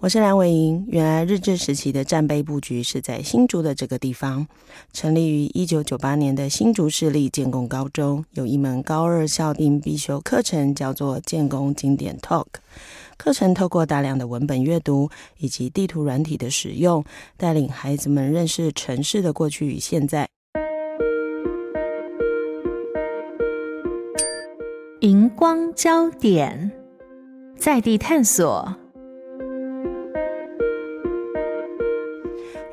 我是蓝伟莹。原来日治时期的战备布局是在新竹的这个地方。成立于一九九八年的新竹市立建功高中，有一门高二校定必修课程，叫做建功经典 Talk。课程透过大量的文本阅读以及地图软体的使用，带领孩子们认识城市的过去与现在。荧光焦点，在地探索。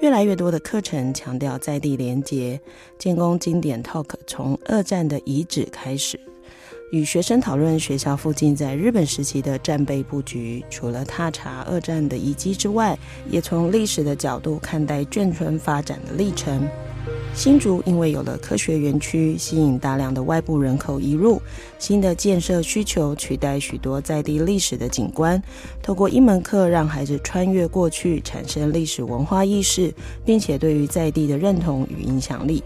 越来越多的课程强调在地连接。建功经典 Talk 从二战的遗址开始，与学生讨论学校附近在日本时期的战备布局。除了踏查二战的遗迹之外，也从历史的角度看待眷村发展的历程。新竹因为有了科学园区，吸引大量的外部人口移入，新的建设需求取代许多在地历史的景观。透过一门课，让孩子穿越过去，产生历史文化意识，并且对于在地的认同与影响力。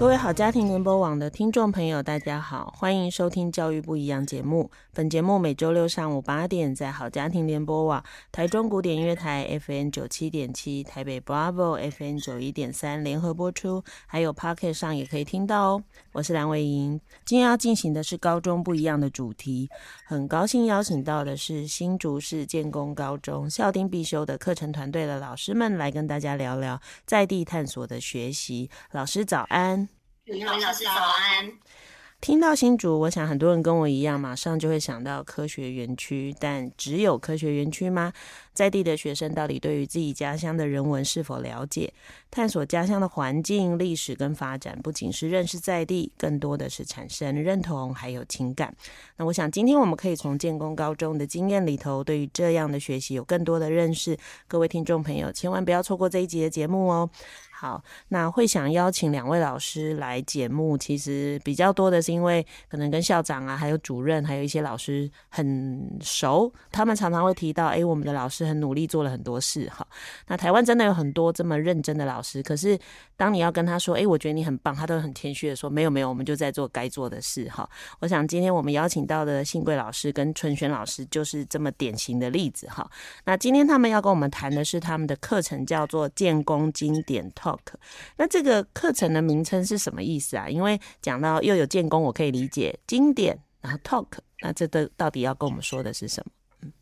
各位好家庭联播网的听众朋友，大家好，欢迎收听《教育不一样》节目。本节目每周六上午八点在好家庭联播网、台中古典音乐台 FM 九七点七、台北 Bravo FM 九一点三联合播出，还有 Pocket 上也可以听到哦。我是蓝伟莹，今天要进行的是高中不一样的主题，很高兴邀请到的是新竹市建工高中校丁必修的课程团队的老师们来跟大家聊聊在地探索的学习。老师早安。李，老师早安。听到新竹，我想很多人跟我一样，马上就会想到科学园区。但只有科学园区吗？在地的学生到底对于自己家乡的人文是否了解？探索家乡的环境、历史跟发展，不仅是认识在地，更多的是产生认同还有情感。那我想今天我们可以从建功高中的经验里头，对于这样的学习有更多的认识。各位听众朋友，千万不要错过这一集的节目哦。好，那会想邀请两位老师来节目，其实比较多的是因为可能跟校长啊，还有主任，还有一些老师很熟，他们常常会提到，哎，我们的老师很努力做了很多事。哈，那台湾真的有很多这么认真的老师，可是当你要跟他说，哎，我觉得你很棒，他都很谦虚的说，没有没有，我们就在做该做的事。哈，我想今天我们邀请到的信贵老师跟春轩老师就是这么典型的例子。哈，那今天他们要跟我们谈的是他们的课程，叫做建功经典通 Talk。那这个课程的名称是什么意思啊？因为讲到又有建功，我可以理解经典，然后 talk，那这都到底要跟我们说的是什么？嗯，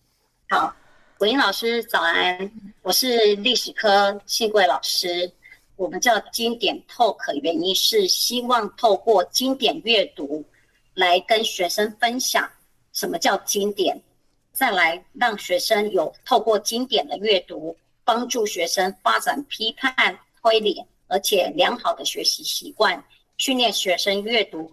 好，伟莹老师早安，我是历史科信贵老师。我们叫经典 talk，原因是希望透过经典阅读来跟学生分享什么叫经典，再来让学生有透过经典的阅读，帮助学生发展批判。推理，而且良好的学习习惯，训练学生阅读、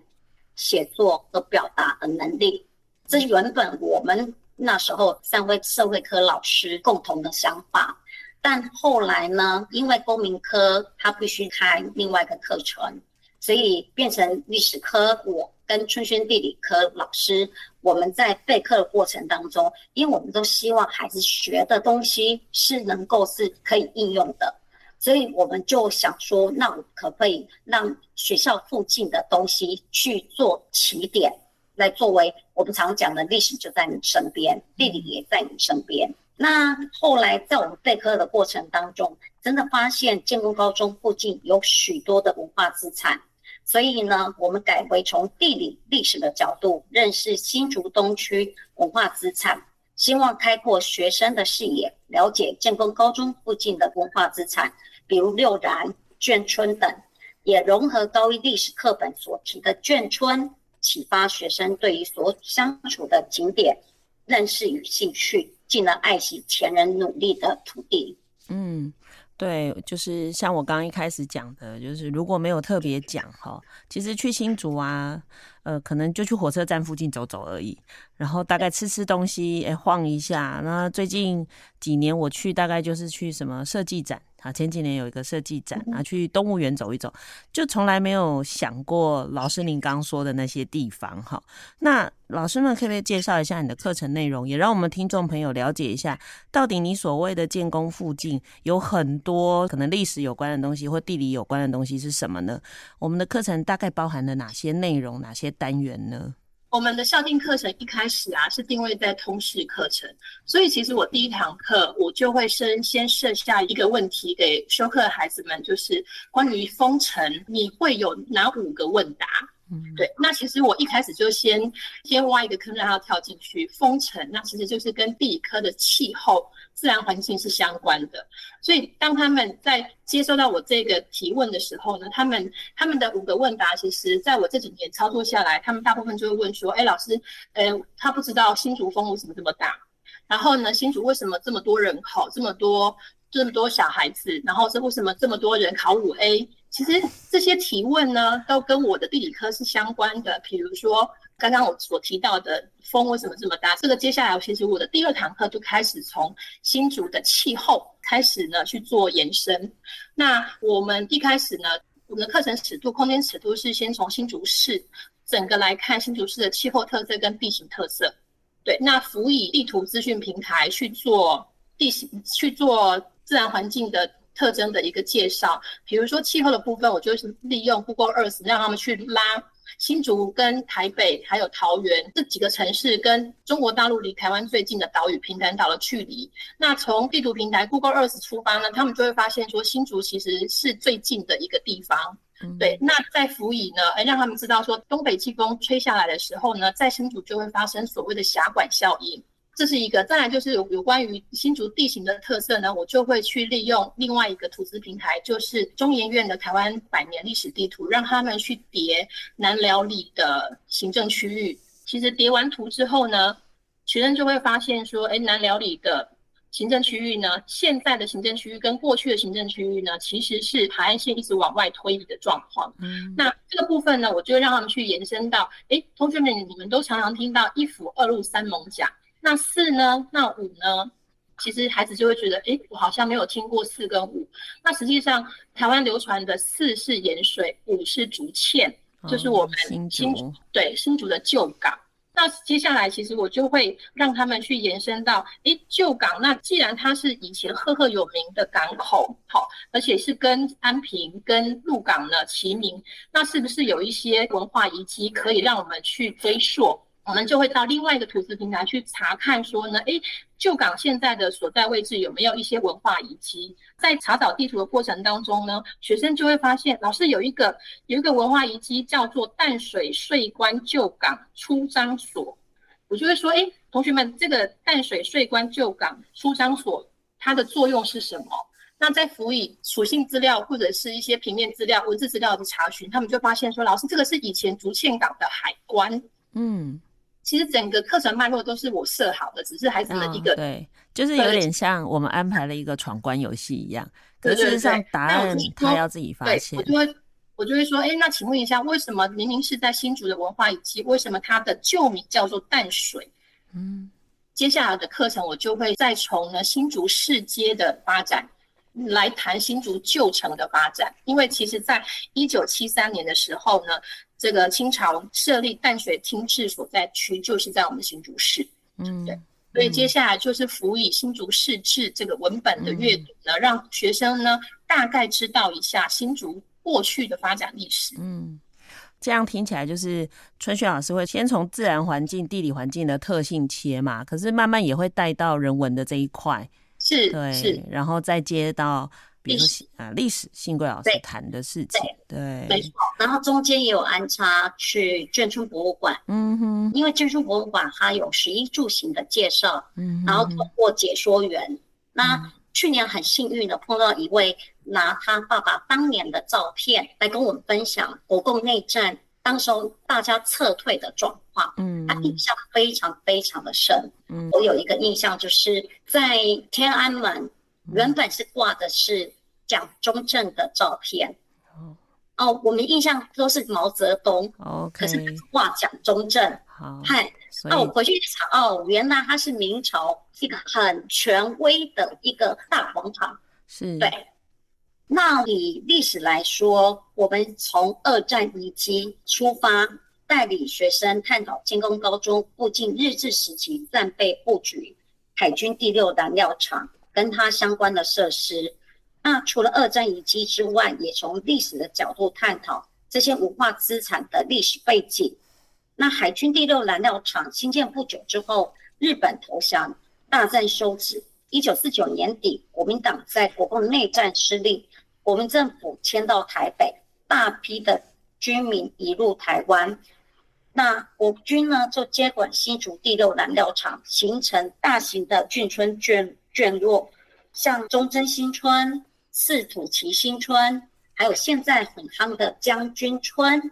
写作和表达的能力。这是原本我们那时候三位社会科老师共同的想法。但后来呢，因为公民科他必须开另外一个课程，所以变成历史科。我跟春轩地理科老师，我们在备课的过程当中，因为我们都希望孩子学的东西是能够是可以应用的。所以我们就想说，那我可不可以让学校附近的东西去做起点，来作为我们常讲的历史就在你身边，地理也在你身边。那后来在我们备课的过程当中，真的发现建功高中附近有许多的文化资产，所以呢，我们改为从地理历史的角度认识新竹东区文化资产。希望开阔学生的视野，了解建功高中附近的文化资产，比如六然、眷村等，也融合高一历史课本所提的眷村，启发学生对于所相处的景点认识与兴趣，进而爱惜前人努力的土地。嗯。对，就是像我刚一开始讲的，就是如果没有特别讲哈，其实去新竹啊，呃，可能就去火车站附近走走而已，然后大概吃吃东西，哎，晃一下。那最近几年我去，大概就是去什么设计展。啊，前几年有一个设计展啊，去动物园走一走，就从来没有想过老师您刚说的那些地方哈。那老师们可不可以介绍一下你的课程内容，也让我们听众朋友了解一下，到底你所谓的建工附近有很多可能历史有关的东西或地理有关的东西是什么呢？我们的课程大概包含了哪些内容、哪些单元呢？我们的校定课程一开始啊是定位在通识课程，所以其实我第一堂课我就会先先设下一个问题给修课的孩子们，就是关于封城，你会有哪五个问答？嗯，对，那其实我一开始就先先挖一个坑让他跳进去。封城，那其实就是跟地理科的气候、自然环境是相关的。所以当他们在接收到我这个提问的时候呢，他们他们的五个问答，其实在我这几年操作下来，他们大部分就会问说：“哎，老师，呃，他不知道新竹风为什么这么大？然后呢，新竹为什么这么多人口，这么多这么多小孩子？然后是为什么这么多人考五 A？” 其实这些提问呢，都跟我的地理科是相关的。比如说，刚刚我所提到的风为什么这么大？这个接下来，其实我的第二堂课就开始从新竹的气候开始呢去做延伸。那我们一开始呢，我们的课程尺度、空间尺度是先从新竹市整个来看新竹市的气候特色跟地形特色。对，那辅以地图资讯平台去做地形、去做自然环境的。特征的一个介绍，比如说气候的部分，我就是利用 Google Earth 让他们去拉新竹跟台北还有桃园这几个城市跟中国大陆离台湾最近的岛屿平潭岛的距离。那从地图平台 Google Earth 出发呢，他们就会发现说新竹其实是最近的一个地方。嗯、对，那在辅以呢，哎，让他们知道说东北季风吹下来的时候呢，在新竹就会发生所谓的峡管效应。这是一个，再来就是有有关于新竹地形的特色呢，我就会去利用另外一个图资平台，就是中研院的台湾百年历史地图，让他们去叠南寮里的行政区域。其实叠完图之后呢，学生就会发现说，哎，南寮里的行政区域呢，现在的行政区域跟过去的行政区域呢，其实是海岸线一直往外推移的状况。嗯，那这个部分呢，我就会让他们去延伸到，哎，同学们，你们都常常听到一府二路三艋舺。那四呢？那五呢？其实孩子就会觉得，诶，我好像没有听过四跟五。那实际上，台湾流传的四是盐水，五是竹堑，就是我们新竹，新竹对新竹的旧港。那接下来，其实我就会让他们去延伸到，诶，旧港。那既然它是以前赫赫有名的港口，好，而且是跟安平、跟鹿港呢齐名，那是不是有一些文化遗迹可以让我们去追溯？我们就会到另外一个图资平台去查看，说呢，诶，旧港现在的所在位置有没有一些文化遗迹？在查找地图的过程当中呢，学生就会发现，老师有一个有一个文化遗迹叫做淡水税关旧港出张所。我就会说，诶，同学们，这个淡水税关旧港出张所它的作用是什么？那在辅以属性资料或者是一些平面资料、文字资料的查询，他们就发现说，老师，这个是以前竹堑港的海关。嗯。其实整个课程脉络都是我设好的，只是孩子的一个、哦、对，就是有点像我们安排了一个闯关游戏一样。可是事实上，答案他要自己发现。我就会我就会说，哎，那请问一下，为什么明明是在新竹的文化遗迹，为什么它的旧名叫做淡水？嗯，接下来的课程我就会再从呢新竹市街的发展来谈新竹旧城的发展，因为其实在一九七三年的时候呢。这个清朝设立淡水厅治所在区，就是在我们新竹市。嗯，对。所以接下来就是辅以新竹市志这个文本的阅读呢，嗯、让学生呢大概知道一下新竹过去的发展历史。嗯，这样听起来就是春雪老师会先从自然环境、地理环境的特性切嘛，可是慢慢也会带到人文的这一块。是，对，是，然后再接到。比如啊，历史，幸贵老师谈的事情，对，没错。然后中间也有安插去眷村博物馆，嗯哼，因为眷村博物馆它有十一住行的介绍，嗯哼，然后通过解说员，嗯、那去年很幸运的碰到一位拿他爸爸当年的照片来跟我们分享国共内战当时候大家撤退的状况，嗯，他印象非常非常的深，嗯，我有一个印象就是在天安门。原本是挂的是蒋中正的照片。哦，我们印象都是毛泽东，okay, 可是挂蒋中正。好，嗨，那我回去查哦，原来他是明朝一个很权威的一个大广场。是，对。那以历史来说，我们从二战遗迹出发，带领学生探讨建功高中附近日治时期战备布局、海军第六燃料厂跟它相关的设施。那除了二战遗迹之外，也从历史的角度探讨这些文化资产的历史背景。那海军第六燃料厂兴建不久之后，日本投降，大战收止。一九四九年底，国民党在国共内战失利，国民政府迁到台北，大批的居民移入台湾。那国军呢，就接管新竹第六燃料厂，形成大型的眷村眷眷落，像忠贞新村。四土崎新村，还有现在很夯的将军村，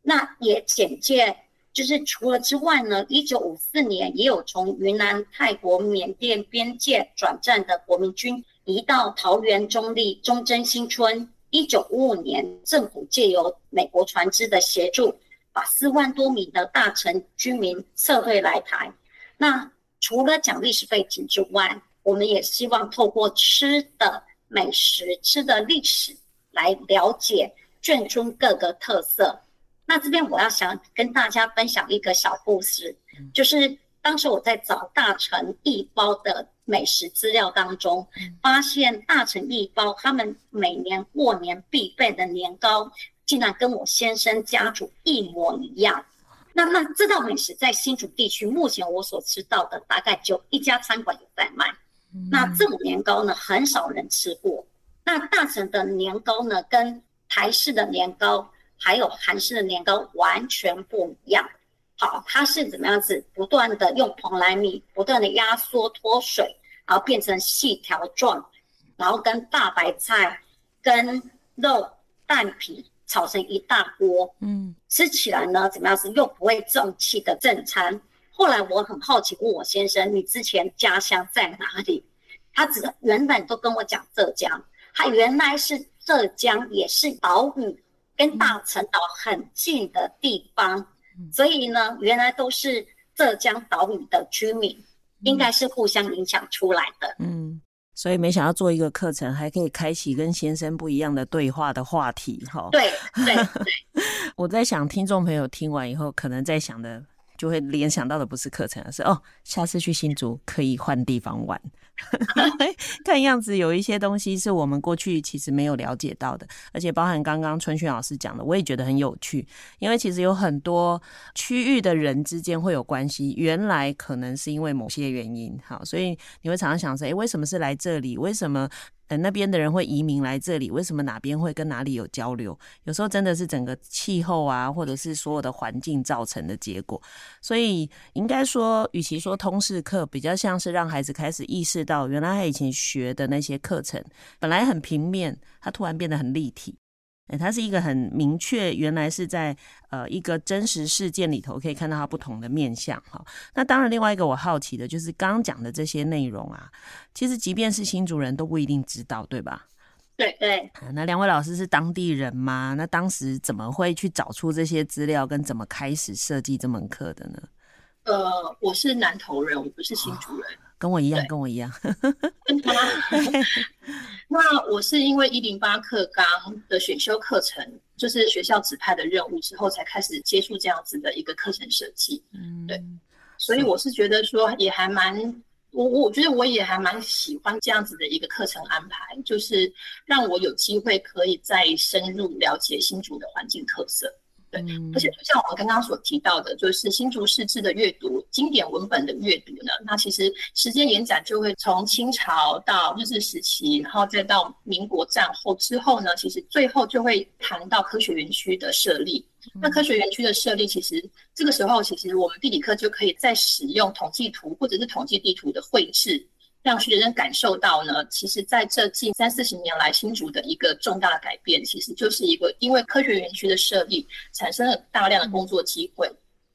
那也简介，就是除了之外呢，一九五四年也有从云南、泰国、缅甸边界转战的国民军移到桃园中立中贞新村。一九五五年，政府借由美国船只的协助，把四万多名的大城居民撤退来台。那除了讲历史背景之外，我们也希望透过吃的。美食吃的历史来了解眷村各个特色。那这边我要想跟大家分享一个小故事，就是当时我在找大城一包的美食资料当中，发现大成一包他们每年过年必备的年糕，竟然跟我先生家族一模一样。那那这道美食在新竹地区，目前我所知道的大概就一家餐馆有在卖。那这种年糕呢，很少人吃过。那大成的年糕呢，跟台式的年糕还有韩式的年糕完全不一样。好，它是怎么样子？不断的用蓬莱米不断的压缩脱水，然后变成细条状，然后跟大白菜、跟肉、蛋皮炒成一大锅。嗯，吃起来呢，怎么样子？又不会胀气的正餐。后来我很好奇，问我先生：“你之前家乡在哪里？”他只原本都跟我讲浙江，他原来是浙江，也是岛屿，跟大陈岛很近的地方，所以呢，原来都是浙江岛屿的居民，应该是互相影响出来的。嗯，所以没想到做一个课程，还可以开启跟先生不一样的对话的话题，哈。对对对，我在想，听众朋友听完以后，可能在想的。就会联想到的不是课程，而是哦，下次去新竹可以换地方玩。看样子有一些东西是我们过去其实没有了解到的，而且包含刚刚春训老师讲的，我也觉得很有趣。因为其实有很多区域的人之间会有关系，原来可能是因为某些原因，好，所以你会常常想说，诶，为什么是来这里？为什么？等那边的人会移民来这里，为什么哪边会跟哪里有交流？有时候真的是整个气候啊，或者是所有的环境造成的结果。所以应该说，与其说通识课，比较像是让孩子开始意识到，原来他以前学的那些课程本来很平面，他突然变得很立体。哎，它是一个很明确，原来是在呃一个真实事件里头可以看到它不同的面相哈。那当然，另外一个我好奇的就是刚刚讲的这些内容啊，其实即便是新竹人都不一定知道，对吧？对对。那两位老师是当地人吗？那当时怎么会去找出这些资料，跟怎么开始设计这门课的呢？呃，我是南投人，我不是新竹人。哦跟我一样，跟我一样。那我是因为一零八课纲的选修课程，就是学校指派的任务之后，才开始接触这样子的一个课程设计。嗯，对。所以我是觉得说，也还蛮，我我觉得我也还蛮喜欢这样子的一个课程安排，就是让我有机会可以再深入了解新竹的环境特色。对，而且就像我们刚刚所提到的，就是新竹市志的阅读经典文本的阅读呢，那其实时间延展就会从清朝到日治时期，然后再到民国战后之后呢，其实最后就会谈到科学园区的设立。那科学园区的设立，其实这个时候其实我们地理课就可以再使用统计图或者是统计地图的绘制。让学生感受到呢，其实在这近三四十年来，新竹的一个重大的改变，其实就是一个因为科学园区的设立，产生了大量的工作机会。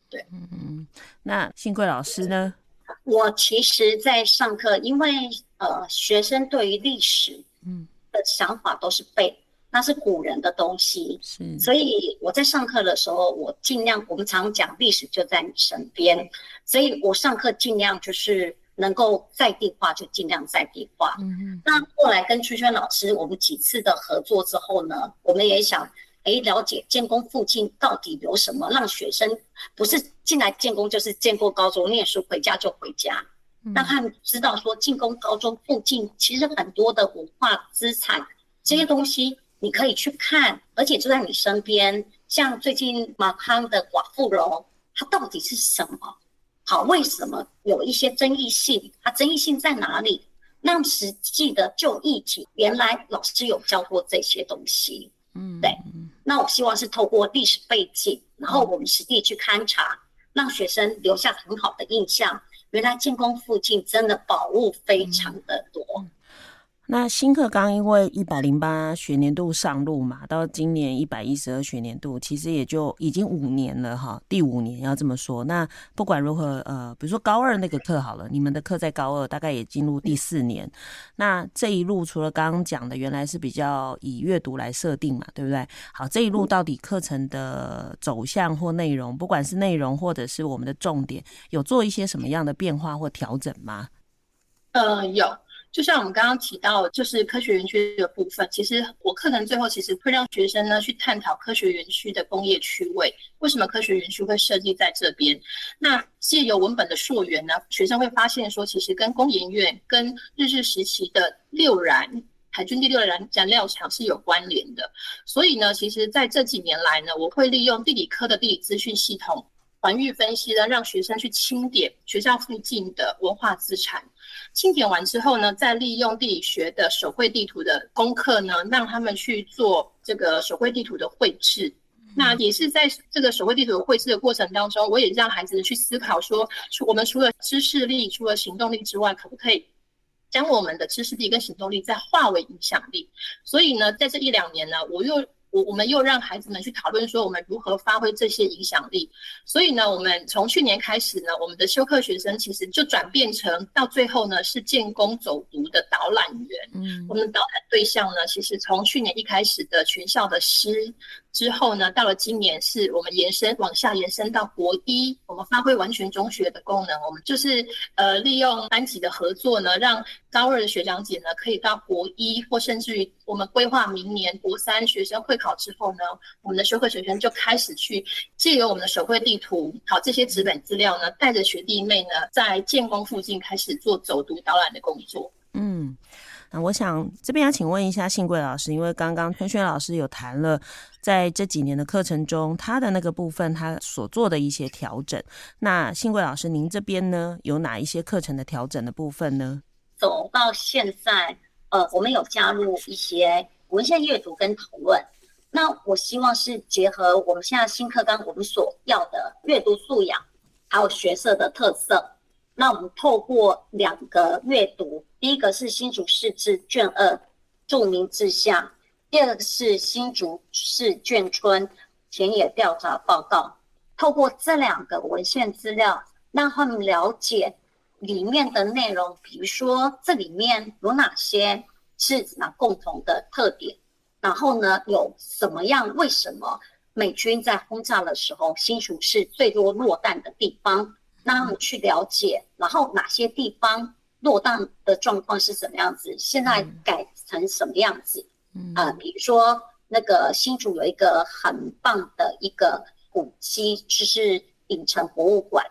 对，嗯嗯。那幸贵老师呢？我其实，在上课，因为呃，学生对于历史，嗯，的想法都是背，那是古人的东西。是，所以我在上课的时候，我尽量，我们常讲历史就在你身边，所以我上课尽量就是能够在地化就尽量在地化。嗯嗯。那后来跟圈圈老师我们几次的合作之后呢，我们也想。哎，了解建工附近到底有什么，让学生不是进来建工就是建过高中念书，回家就回家，让他们知道说建工高中附近其实很多的文化资产，这些东西你可以去看，而且就在你身边。像最近马康的寡妇楼，它到底是什么？好，为什么有一些争议性？它争议性在哪里？让实际的就议题，原来老师有教过这些东西。嗯，对。那我希望是透过历史背景，然后我们实地去勘察，让学生留下很好的印象。原来建工附近真的宝物非常的多。那新课纲因为一百零八学年度上路嘛，到今年一百一十二学年度，其实也就已经五年了哈，第五年要这么说。那不管如何，呃，比如说高二那个课好了，你们的课在高二，大概也进入第四年。那这一路除了刚刚讲的，原来是比较以阅读来设定嘛，对不对？好，这一路到底课程的走向或内容，不管是内容或者是我们的重点，有做一些什么样的变化或调整吗？呃，有。就像我们刚刚提到，就是科学园区的部分，其实我课程最后其实会让学生呢去探讨科学园区的工业区位，为什么科学园区会设计在这边？那借由文本的溯源呢，学生会发现说，其实跟工研院、跟日治时期的六燃海军第六燃燃料厂是有关联的。所以呢，其实在这几年来呢，我会利用地理科的地理资讯系统环域分析呢，让学生去清点学校附近的文化资产。清点完之后呢，再利用地理学的手绘地图的功课呢，让他们去做这个手绘地图的绘制。那也是在这个手绘地图绘制的过程当中，我也让孩子去思考说，我们除了知识力、除了行动力之外，可不可以将我们的知识力跟行动力再化为影响力？所以呢，在这一两年呢，我又。我我们又让孩子们去讨论说，我们如何发挥这些影响力。所以呢，我们从去年开始呢，我们的修课学生其实就转变成到最后呢，是建工走读的导览员。嗯，我们的导览对象呢，其实从去年一开始的全校的师。之后呢，到了今年是我们延伸往下延伸到国一，我们发挥完全中学的功能，我们就是呃利用班级的合作呢，让高二的学长姐呢可以到国一，或甚至于我们规划明年国三学生会考之后呢，我们的修课学生就开始去借由我们的手绘地图，好这些纸本资料呢，带着学弟妹呢在建工附近开始做走读导览的工作。嗯。那我想这边要请问一下信贵老师，因为刚刚春轩老师有谈了，在这几年的课程中，他的那个部分他所做的一些调整。那信贵老师，您这边呢，有哪一些课程的调整的部分呢？走到现在，呃，我们有加入一些文献阅读跟讨论。那我希望是结合我们现在新课纲我们所要的阅读素养，还有学社的特色。那我们透过两个阅读。第一个是新竹市志卷二著名志向，第二个是新竹市眷村田野调查报告。透过这两个文献资料，让他们了解里面的内容，比如说这里面有哪些是哪共同的特点，然后呢，有什么样？为什么美军在轰炸的时候，新竹是最多落弹的地方？让他们去了解，然后哪些地方？落弹的状况是什么样子？现在改成什么样子？嗯啊、呃，比如说那个新竹有一个很棒的一个古迹，就是影城博物馆。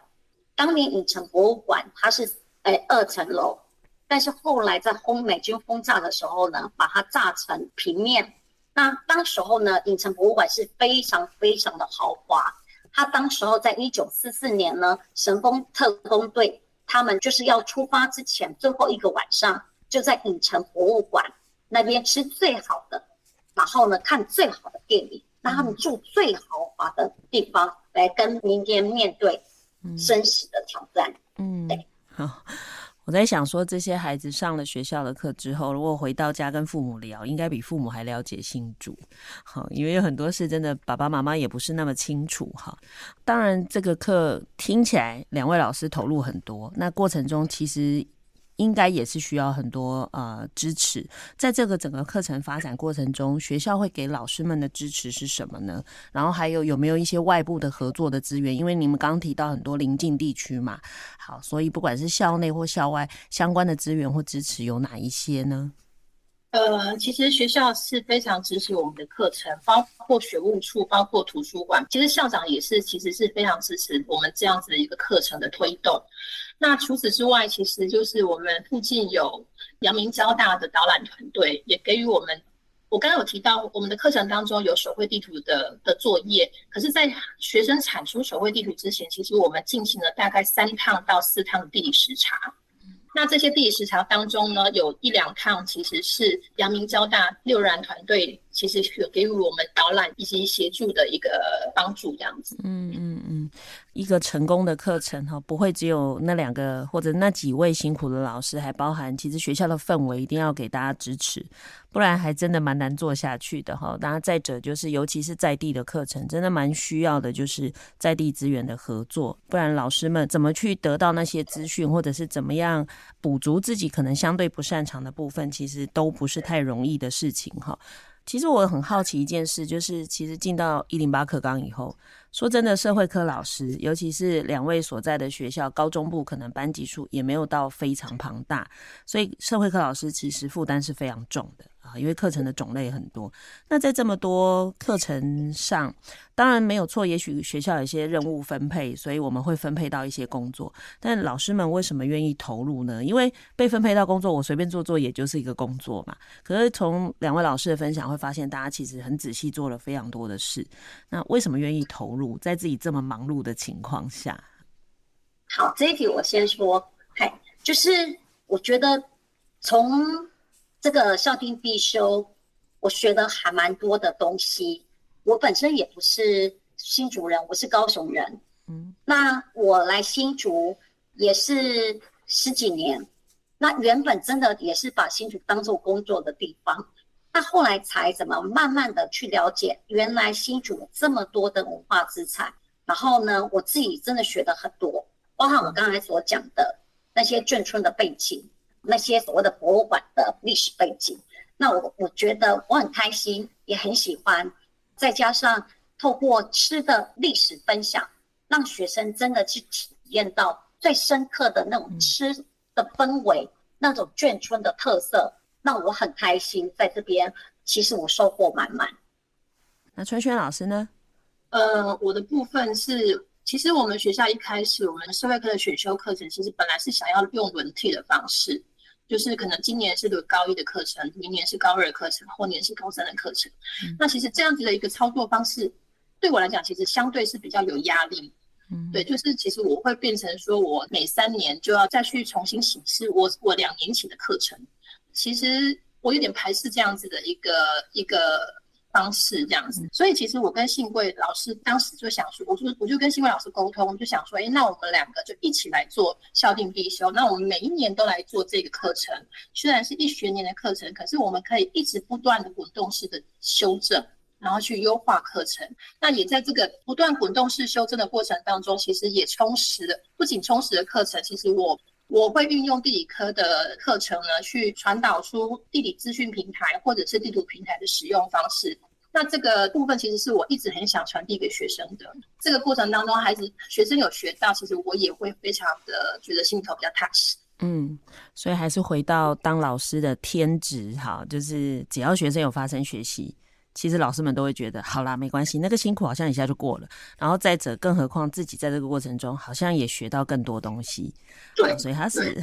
当年影城博物馆它是诶二层楼，但是后来在轰美军轰炸的时候呢，把它炸成平面。那当时候呢，影城博物馆是非常非常的豪华。它当时候在一九四四年呢，神风特工队。他们就是要出发之前最后一个晚上，就在影城博物馆那边吃最好的，然后呢看最好的电影，让他们住最豪华的地方，来跟明天面对生死的挑战。嗯，对，好。我在想说，这些孩子上了学校的课之后，如果回到家跟父母聊，应该比父母还了解新竹。好，因为有很多事真的爸爸妈妈也不是那么清楚哈。当然，这个课听起来两位老师投入很多，那过程中其实应该也是需要很多呃支持。在这个整个课程发展过程中，学校会给老师们的支持是什么呢？然后还有有没有一些外部的合作的资源？因为你们刚提到很多邻近地区嘛，好，所以不管是校内或校外相关的资源或支持有哪一些呢？呃，其实学校是非常支持我们的课程，包括学务处，包括图书馆。其实校长也是，其实是非常支持我们这样子的一个课程的推动。那除此之外，其实就是我们附近有阳明交大的导览团队，也给予我们。我刚刚有提到，我们的课程当中有手绘地图的的作业，可是，在学生产出手绘地图之前，其实我们进行了大概三趟到四趟的地理实查。那这些地理实查当中呢，有一两趟其实是阳明交大六人团队，其实有给予我们导览以及协助的一个帮助，这样子。嗯嗯嗯。一个成功的课程哈，不会只有那两个或者那几位辛苦的老师，还包含其实学校的氛围一定要给大家支持，不然还真的蛮难做下去的哈。当然，再者就是，尤其是在地的课程，真的蛮需要的，就是在地资源的合作，不然老师们怎么去得到那些资讯，或者是怎么样补足自己可能相对不擅长的部分，其实都不是太容易的事情哈。其实我很好奇一件事，就是其实进到一零八课纲以后。说真的，社会科老师，尤其是两位所在的学校高中部，可能班级数也没有到非常庞大，所以社会科老师其实负担是非常重的。因为课程的种类很多，那在这么多课程上，当然没有错。也许学校有一些任务分配，所以我们会分配到一些工作。但老师们为什么愿意投入呢？因为被分配到工作，我随便做做也就是一个工作嘛。可是从两位老师的分享会发现，大家其实很仔细做了非常多的事。那为什么愿意投入，在自己这么忙碌的情况下？好，这一题我先说，嗨，就是我觉得从。这个校订必修，我学的还蛮多的东西。我本身也不是新竹人，我是高雄人。嗯，那我来新竹也是十几年。那原本真的也是把新竹当做工作的地方。那后来才怎么慢慢的去了解，原来新竹有这么多的文化资产。然后呢，我自己真的学的很多，包含我刚才所讲的那些眷村的背景。那些所谓的博物馆的历史背景，那我我觉得我很开心，也很喜欢。再加上透过吃的历史分享，让学生真的去体验到最深刻的那种吃的氛围，嗯、那种眷村的特色，让我很开心。在这边，其实我收获满满。那春轩老师呢？呃，我的部分是，其实我们学校一开始，我们社会科的选修课程，其实本来是想要用轮替的方式。就是可能今年是个高一的课程，明年是高二的课程，后年是高三的课程。嗯。那其实这样子的一个操作方式，对我来讲，其实相对是比较有压力。嗯，对，就是其实我会变成说，我每三年就要再去重新审视我我两年前的课程。其实我有点排斥这样子的一个一个。方式这样子，所以其实我跟信贵老师当时就想说，我就我就跟信贵老师沟通，就想说，哎，那我们两个就一起来做校定必修，那我们每一年都来做这个课程，虽然是一学年的课程，可是我们可以一直不断的滚动式的修正，然后去优化课程。那也在这个不断滚动式修正的过程当中，其实也充实了，不仅充实了课程，其实我我会运用地理科的课程呢，去传导出地理资讯平台或者是地图平台的使用方式。那这个部分其实是我一直很想传递给学生的。这个过程当中，孩子学生有学到，其实我也会非常的觉得心头比较踏实。嗯，所以还是回到当老师的天职哈，就是只要学生有发生学习，其实老师们都会觉得好啦，没关系，那个辛苦好像一下就过了。然后再者，更何况自己在这个过程中好像也学到更多东西。对，所以他是，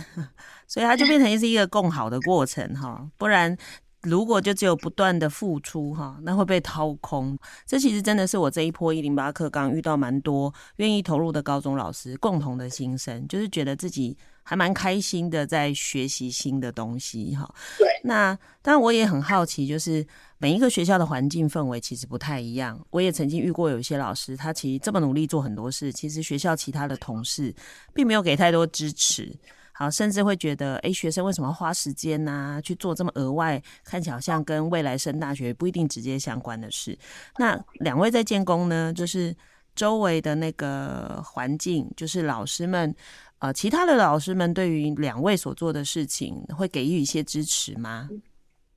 所以他就变成是一个更好的过程哈，不然。如果就只有不断的付出哈，那会被掏空。这其实真的是我这一波一零八课刚遇到蛮多愿意投入的高中老师共同的心声，就是觉得自己还蛮开心的在学习新的东西哈。对，那当然我也很好奇，就是每一个学校的环境氛围其实不太一样。我也曾经遇过有一些老师，他其实这么努力做很多事，其实学校其他的同事并没有给太多支持。好，甚至会觉得，哎，学生为什么要花时间呐、啊，去做这么额外，看起来好像跟未来升大学不一定直接相关的事。那两位在建工呢，就是周围的那个环境，就是老师们，呃，其他的老师们对于两位所做的事情会给予一些支持吗？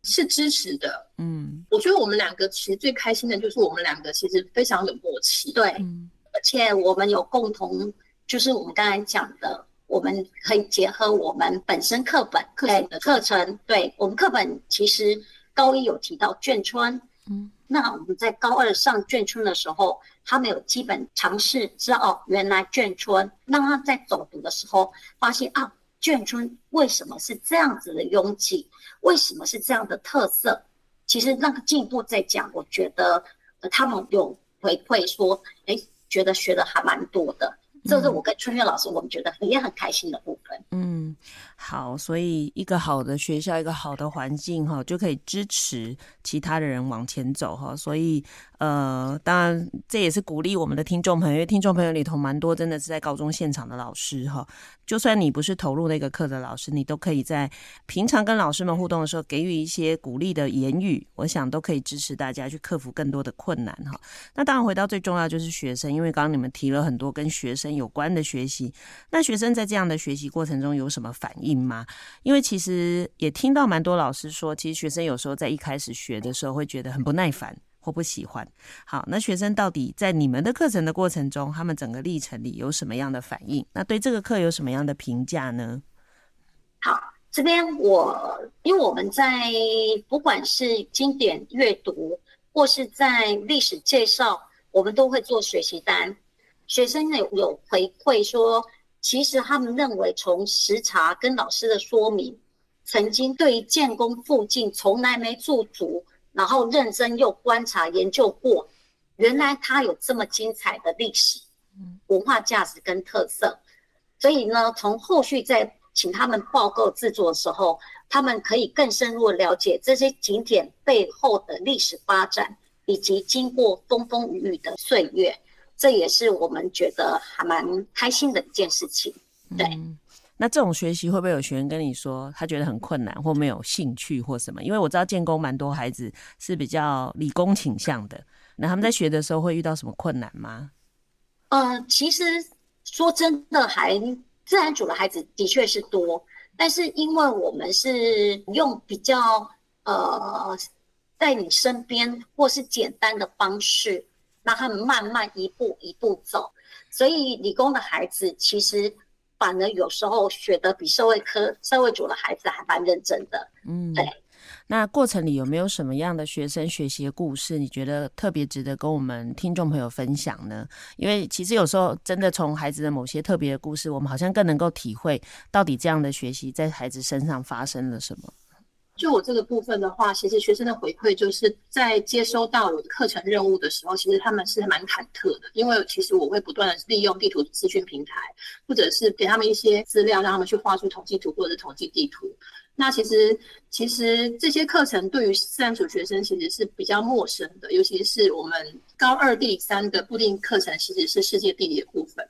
是支持的，嗯，我觉得我们两个其实最开心的就是我们两个其实非常有默契，对，嗯，而且我们有共同，就是我们刚才讲的，我们可以结合我们本身课本课程的课程，对，我们课本其实高一有提到眷村，嗯，那我们在高二上眷村的时候，他们有基本尝试知道哦，原来眷村，让他在走读的时候发现啊。眷村为什么是这样子的拥挤？为什么是这样的特色？其实那个进一步在讲，我觉得呃他们有回馈说，哎，觉得学的还蛮多的。这是我跟春月老师，我们觉得也很开心的部分。嗯，好，所以一个好的学校，一个好的环境，哈，就可以支持其他的人往前走，哈。所以，呃，当然这也是鼓励我们的听众朋友，因为听众朋友里头蛮多真的是在高中现场的老师，哈。就算你不是投入那个课的老师，你都可以在平常跟老师们互动的时候，给予一些鼓励的言语，我想都可以支持大家去克服更多的困难，哈。那当然回到最重要就是学生，因为刚刚你们提了很多跟学生有关的学习，那学生在这样的学习过程中有什么反应吗？因为其实也听到蛮多老师说，其实学生有时候在一开始学的时候会觉得很不耐烦或不喜欢。好，那学生到底在你们的课程的过程中，他们整个历程里有什么样的反应？那对这个课有什么样的评价呢？好，这边我因为我们在不管是经典阅读或是在历史介绍，我们都会做学习单。学生有有回馈说，其实他们认为从时查跟老师的说明，曾经对于建工附近从来没驻足，然后认真又观察研究过，原来它有这么精彩的历史、文化价值跟特色。所以呢，从后续再请他们报告制作的时候，他们可以更深入的了解这些景点背后的历史发展，以及经过风风雨雨的岁月。这也是我们觉得还蛮开心的一件事情。对，嗯、那这种学习会不会有学员跟你说他觉得很困难或没有兴趣或什么？因为我知道建工蛮多孩子是比较理工倾向的，那他们在学的时候会遇到什么困难吗？呃，其实说真的，还自然组的孩子的确是多，但是因为我们是用比较呃在你身边或是简单的方式。让他们慢慢一步一步走，所以理工的孩子其实反而有时候学的比社会科、社会组的孩子还蛮认真的。嗯，对。那过程里有没有什么样的学生学习的故事，你觉得特别值得跟我们听众朋友分享呢？因为其实有时候真的从孩子的某些特别的故事，我们好像更能够体会到底这样的学习在孩子身上发生了什么。就我这个部分的话，其实学生的回馈就是在接收到我的课程任务的时候，其实他们是蛮忐忑的，因为其实我会不断的利用地图资讯平台，或者是给他们一些资料，让他们去画出统计图或者统计地图。那其实其实这些课程对于自然组学生其实是比较陌生的，尤其是我们高二第三的固定课程，其实是世界地理的部分。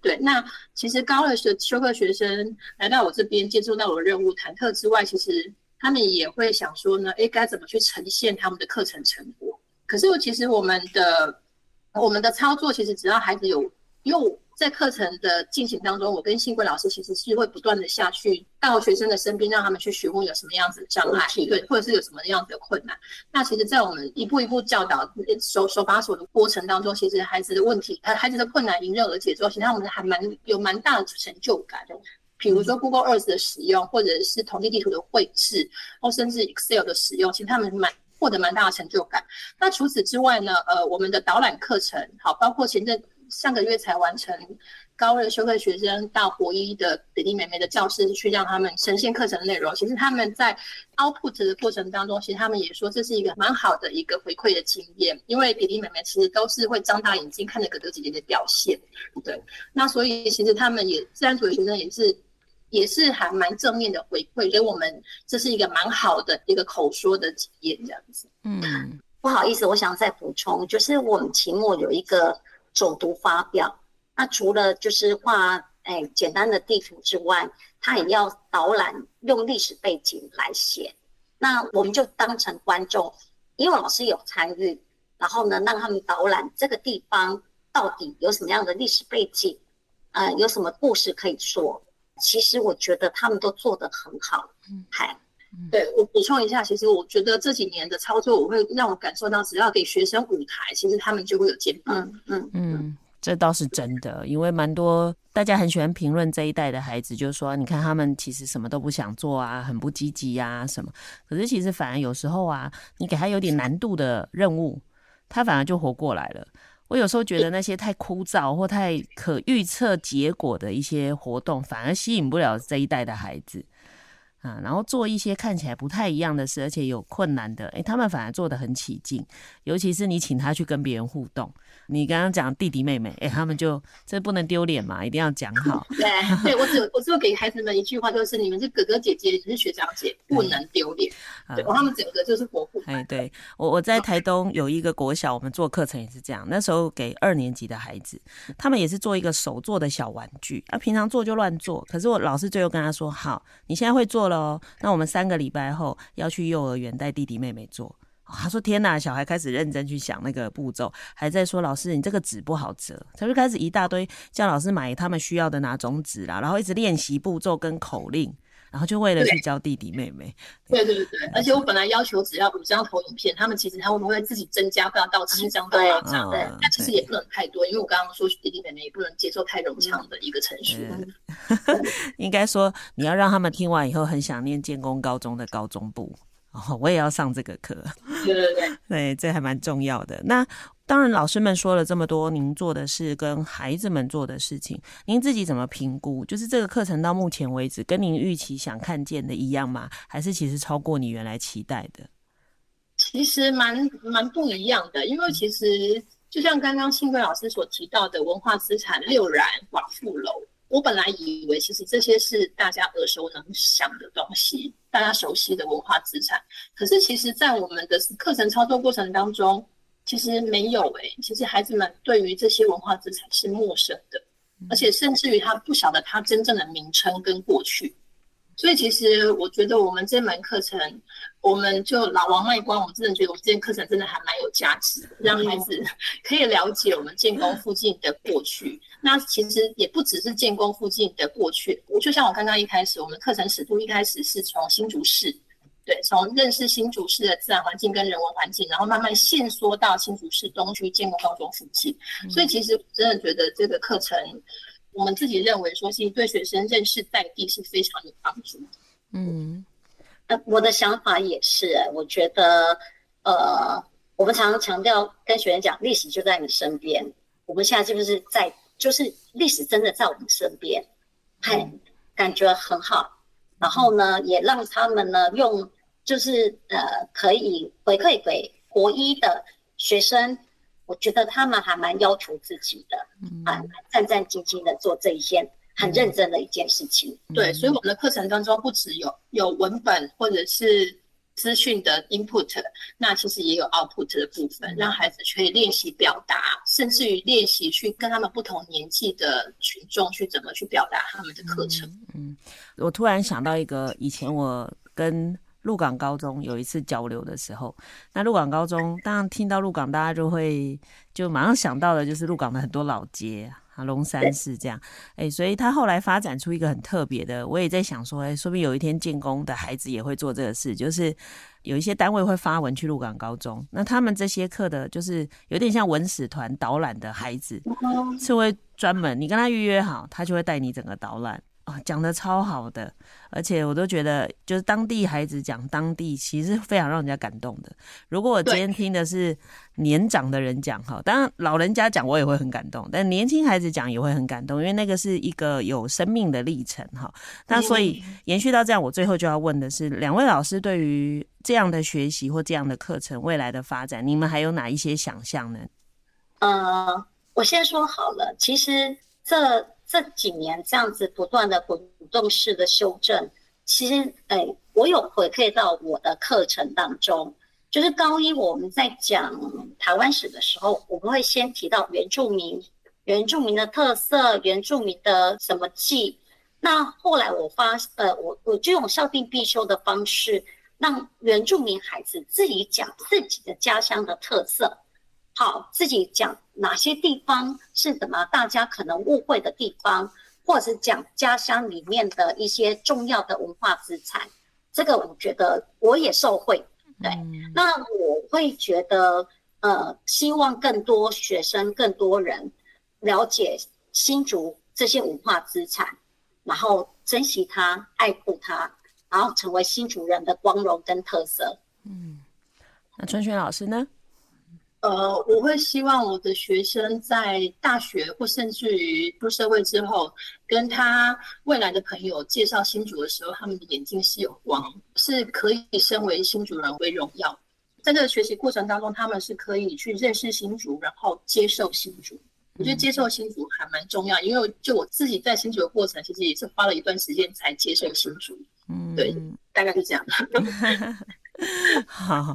对，那其实高二的修课学生来到我这边接触到我的任务，忐忑之外，其实。他们也会想说呢，诶，该怎么去呈现他们的课程成果？可是我其实我们的我们的操作，其实只要孩子有，因为我在课程的进行当中，我跟幸贵老师其实是会不断的下去到学生的身边，让他们去询问有什么样子的障碍，对，或者是有什么样子的困难。那其实，在我们一步一步教导手手把手的过程当中，其实孩子的问题，孩子的困难迎刃而解之后，其实他们还蛮有蛮大的成就感的。比如说 Google Earth 的使用，或者是统计地图的绘制，或甚至 Excel 的使用，其实他们蛮获得蛮大的成就感。那除此之外呢？呃，我们的导览课程，好，包括前阵上个月才完成高二修课学生到国一的弟弟妹妹的教室去让他们呈现课程内容。其实他们在 output 的过程当中，其实他们也说这是一个蛮好的一个回馈的经验，因为弟弟妹妹其实都是会张大眼睛看着哥哥姐姐的表现。对，那所以其实他们也自然组的学生也是。也是还蛮正面的回馈，所以我们这是一个蛮好的一个口说的体验，这样子。嗯，不好意思，我想再补充，就是我们期末有一个走读发表，那除了就是画哎简单的地图之外，他也要导览用历史背景来写。那我们就当成观众，因为老师有参与，然后呢让他们导览这个地方到底有什么样的历史背景。呃有什么故事可以说。其实我觉得他们都做得很好。嗯，嗨，对，我补充一下，其实我觉得这几年的操作，我会让我感受到，只要给学生舞台，其实他们就会有进步。嗯嗯嗯，这倒是真的，因为蛮多大家很喜欢评论这一代的孩子，就是说，你看他们其实什么都不想做啊，很不积极呀什么。可是其实反而有时候啊，你给他有点难度的任务，他反而就活过来了。我有时候觉得那些太枯燥或太可预测结果的一些活动，反而吸引不了这一代的孩子。啊，然后做一些看起来不太一样的事，而且有困难的，诶，他们反而做得很起劲。尤其是你请他去跟别人互动，你刚刚讲弟弟妹妹，诶，他们就这不能丢脸嘛，一定要讲好。对，对我只我只有给孩子们一句话，就是你们是哥哥姐姐，你是学长姐，不能丢脸。对，他们整个就是活泼。哎，对我我在台东有一个国小，我们做课程也是这样。那时候给二年级的孩子，他们也是做一个手做的小玩具，啊，平常做就乱做，可是我老师最后跟他说，好，你现在会做了。哦，那我们三个礼拜后要去幼儿园带弟弟妹妹做。他说：“天哪！”小孩开始认真去想那个步骤，还在说：“老师，你这个纸不好折。”他就开始一大堆叫老师买他们需要的哪种纸啦，然后一直练习步骤跟口令。然后就为了去教弟弟妹妹，对对对对，而且我本来要求只要五张投影片，他们其实他们会自己增加，不要到七张到八张，对，那其实也不能太多，因为我刚刚说弟弟妹妹也不能接受太冗长的一个程序。应该说你要让他们听完以后很想念建功高中的高中部，哦，我也要上这个课，对对对，对，这还蛮重要的。那。当然，老师们说了这么多，您做的事跟孩子们做的事情，您自己怎么评估？就是这个课程到目前为止，跟您预期想看见的一样吗？还是其实超过你原来期待的？其实蛮蛮不一样的，因为其实就像刚刚幸贵老师所提到的文化资产六然寡妇楼，我本来以为其实这些是大家耳熟能详的东西，大家熟悉的文化资产。可是其实，在我们的课程操作过程当中，其实没有诶、欸，其实孩子们对于这些文化资产是陌生的，而且甚至于他不晓得他真正的名称跟过去。所以其实我觉得我们这门课程，我们就老王卖瓜，我真的觉得我们这门课程真的还蛮有价值，让孩子可以了解我们建工附近的过去。那其实也不只是建工附近的过去，我就像我刚刚一开始，我们课程始度一开始是从新竹市。对，从认识新竹市的自然环境跟人文环境，然后慢慢限缩到新竹市东区建功高中附近。嗯、所以其实真的觉得这个课程，我们自己认为说，其实对学生认识在地是非常有帮助。嗯，呃，我的想法也是，我觉得，呃，我们常常强调跟学生讲，历史就在你身边。我们现在就是在，就是历史真的在我们身边，还、嗯、感觉很好。然后呢，也让他们呢用，就是呃，可以回馈给国一的学生。我觉得他们还蛮要求自己的，嗯、啊，战战兢兢的做这一件很认真的一件事情。嗯、对，所以我们的课程当中不只有有文本或者是。资讯的 input，那其实也有 output 的部分，让孩子可以练习表达，甚至于练习去跟他们不同年纪的群众去怎么去表达他们的课程。嗯，嗯，我突然想到一个，以前我跟鹿港高中有一次交流的时候，那鹿港高中当然听到鹿港，大家就会就马上想到的就是鹿港的很多老街。啊，龙山寺这样，哎、欸，所以他后来发展出一个很特别的，我也在想说，哎、欸，说不定有一天建工的孩子也会做这个事，就是有一些单位会发文去鹿港高中，那他们这些课的，就是有点像文史团导览的孩子，是会专门你跟他预约好，他就会带你整个导览。啊，讲的超好的，而且我都觉得，就是当地孩子讲当地，其实非常让人家感动的。如果我今天听的是年长的人讲哈，当然老人家讲我也会很感动，但年轻孩子讲也会很感动，因为那个是一个有生命的历程哈。那所以延续到这样，我最后就要问的是，两位老师对于这样的学习或这样的课程未来的发展，你们还有哪一些想象呢？呃，我先说好了，其实这。这几年这样子不断的滚动式的修正，其实，哎，我有回馈到我的课程当中，就是高一我们在讲台湾史的时候，我们会先提到原住民、原住民的特色、原住民的什么记。那后来我发，呃，我我就用校订必修的方式，让原住民孩子自己讲自己的家乡的特色。好自己讲哪些地方是怎么大家可能误会的地方，或者是讲家乡里面的一些重要的文化资产。这个我觉得我也受惠。对，嗯、那我会觉得，呃，希望更多学生、更多人了解新竹这些文化资产，然后珍惜它、爱护它，然后成为新竹人的光荣跟特色。嗯，那春雪老师呢？呃，我会希望我的学生在大学或甚至于出社会之后，跟他未来的朋友介绍新竹的时候，他们的眼睛是有光，是可以身为新竹人为荣耀。在这个学习过程当中，他们是可以去认识新竹，然后接受新竹。我觉得接受新竹还蛮重要，因为就我自己在新竹的过程，其实也是花了一段时间才接受新竹。嗯，对，大概是这样。好，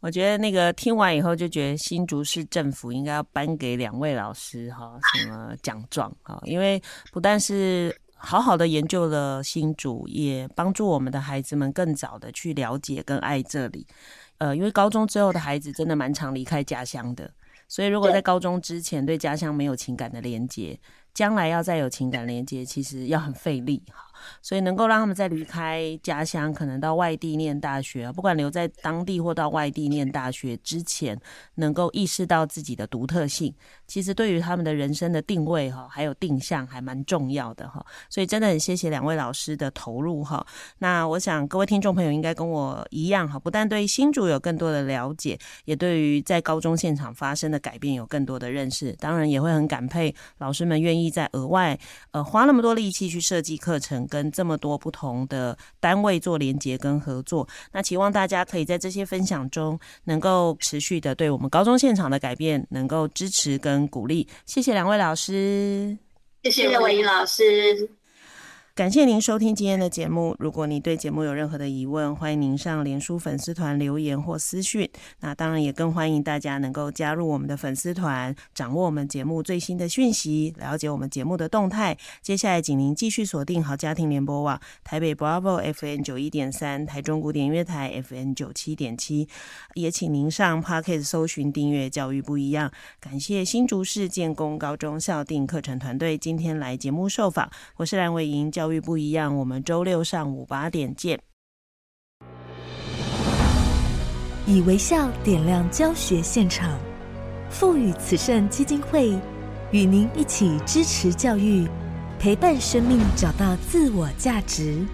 我觉得那个听完以后就觉得新竹市政府应该要颁给两位老师哈什么奖状哈，因为不但是好好的研究了新竹，也帮助我们的孩子们更早的去了解跟爱这里。呃，因为高中之后的孩子真的蛮常离开家乡的，所以如果在高中之前对家乡没有情感的连接，将来要再有情感连接，其实要很费力哈。所以能够让他们在离开家乡，可能到外地念大学，不管留在当地或到外地念大学之前，能够意识到自己的独特性，其实对于他们的人生的定位哈，还有定向还蛮重要的哈。所以真的很谢谢两位老师的投入哈。那我想各位听众朋友应该跟我一样哈，不但对新竹有更多的了解，也对于在高中现场发生的改变有更多的认识。当然也会很感佩老师们愿意在额外呃花那么多力气去设计课程。跟这么多不同的单位做连接跟合作，那期望大家可以在这些分享中，能够持续的对我们高中现场的改变，能够支持跟鼓励。谢谢两位老师，谢谢文怡老师。感谢您收听今天的节目。如果你对节目有任何的疑问，欢迎您上脸书粉丝团留言或私讯。那当然也更欢迎大家能够加入我们的粉丝团，掌握我们节目最新的讯息，了解我们节目的动态。接下来，请您继续锁定好家庭联播网台北 Bravo F N 九一点三，台中古典乐台 F N 九七点七。也请您上 Podcast 搜寻订阅教育不一样。感谢新竹市建工高中校订课程团队今天来节目受访，我是蓝伟莹教。育不一样，我们周六上午八点见。以微笑点亮教学现场，赋予慈善基金会与您一起支持教育，陪伴生命找到自我价值。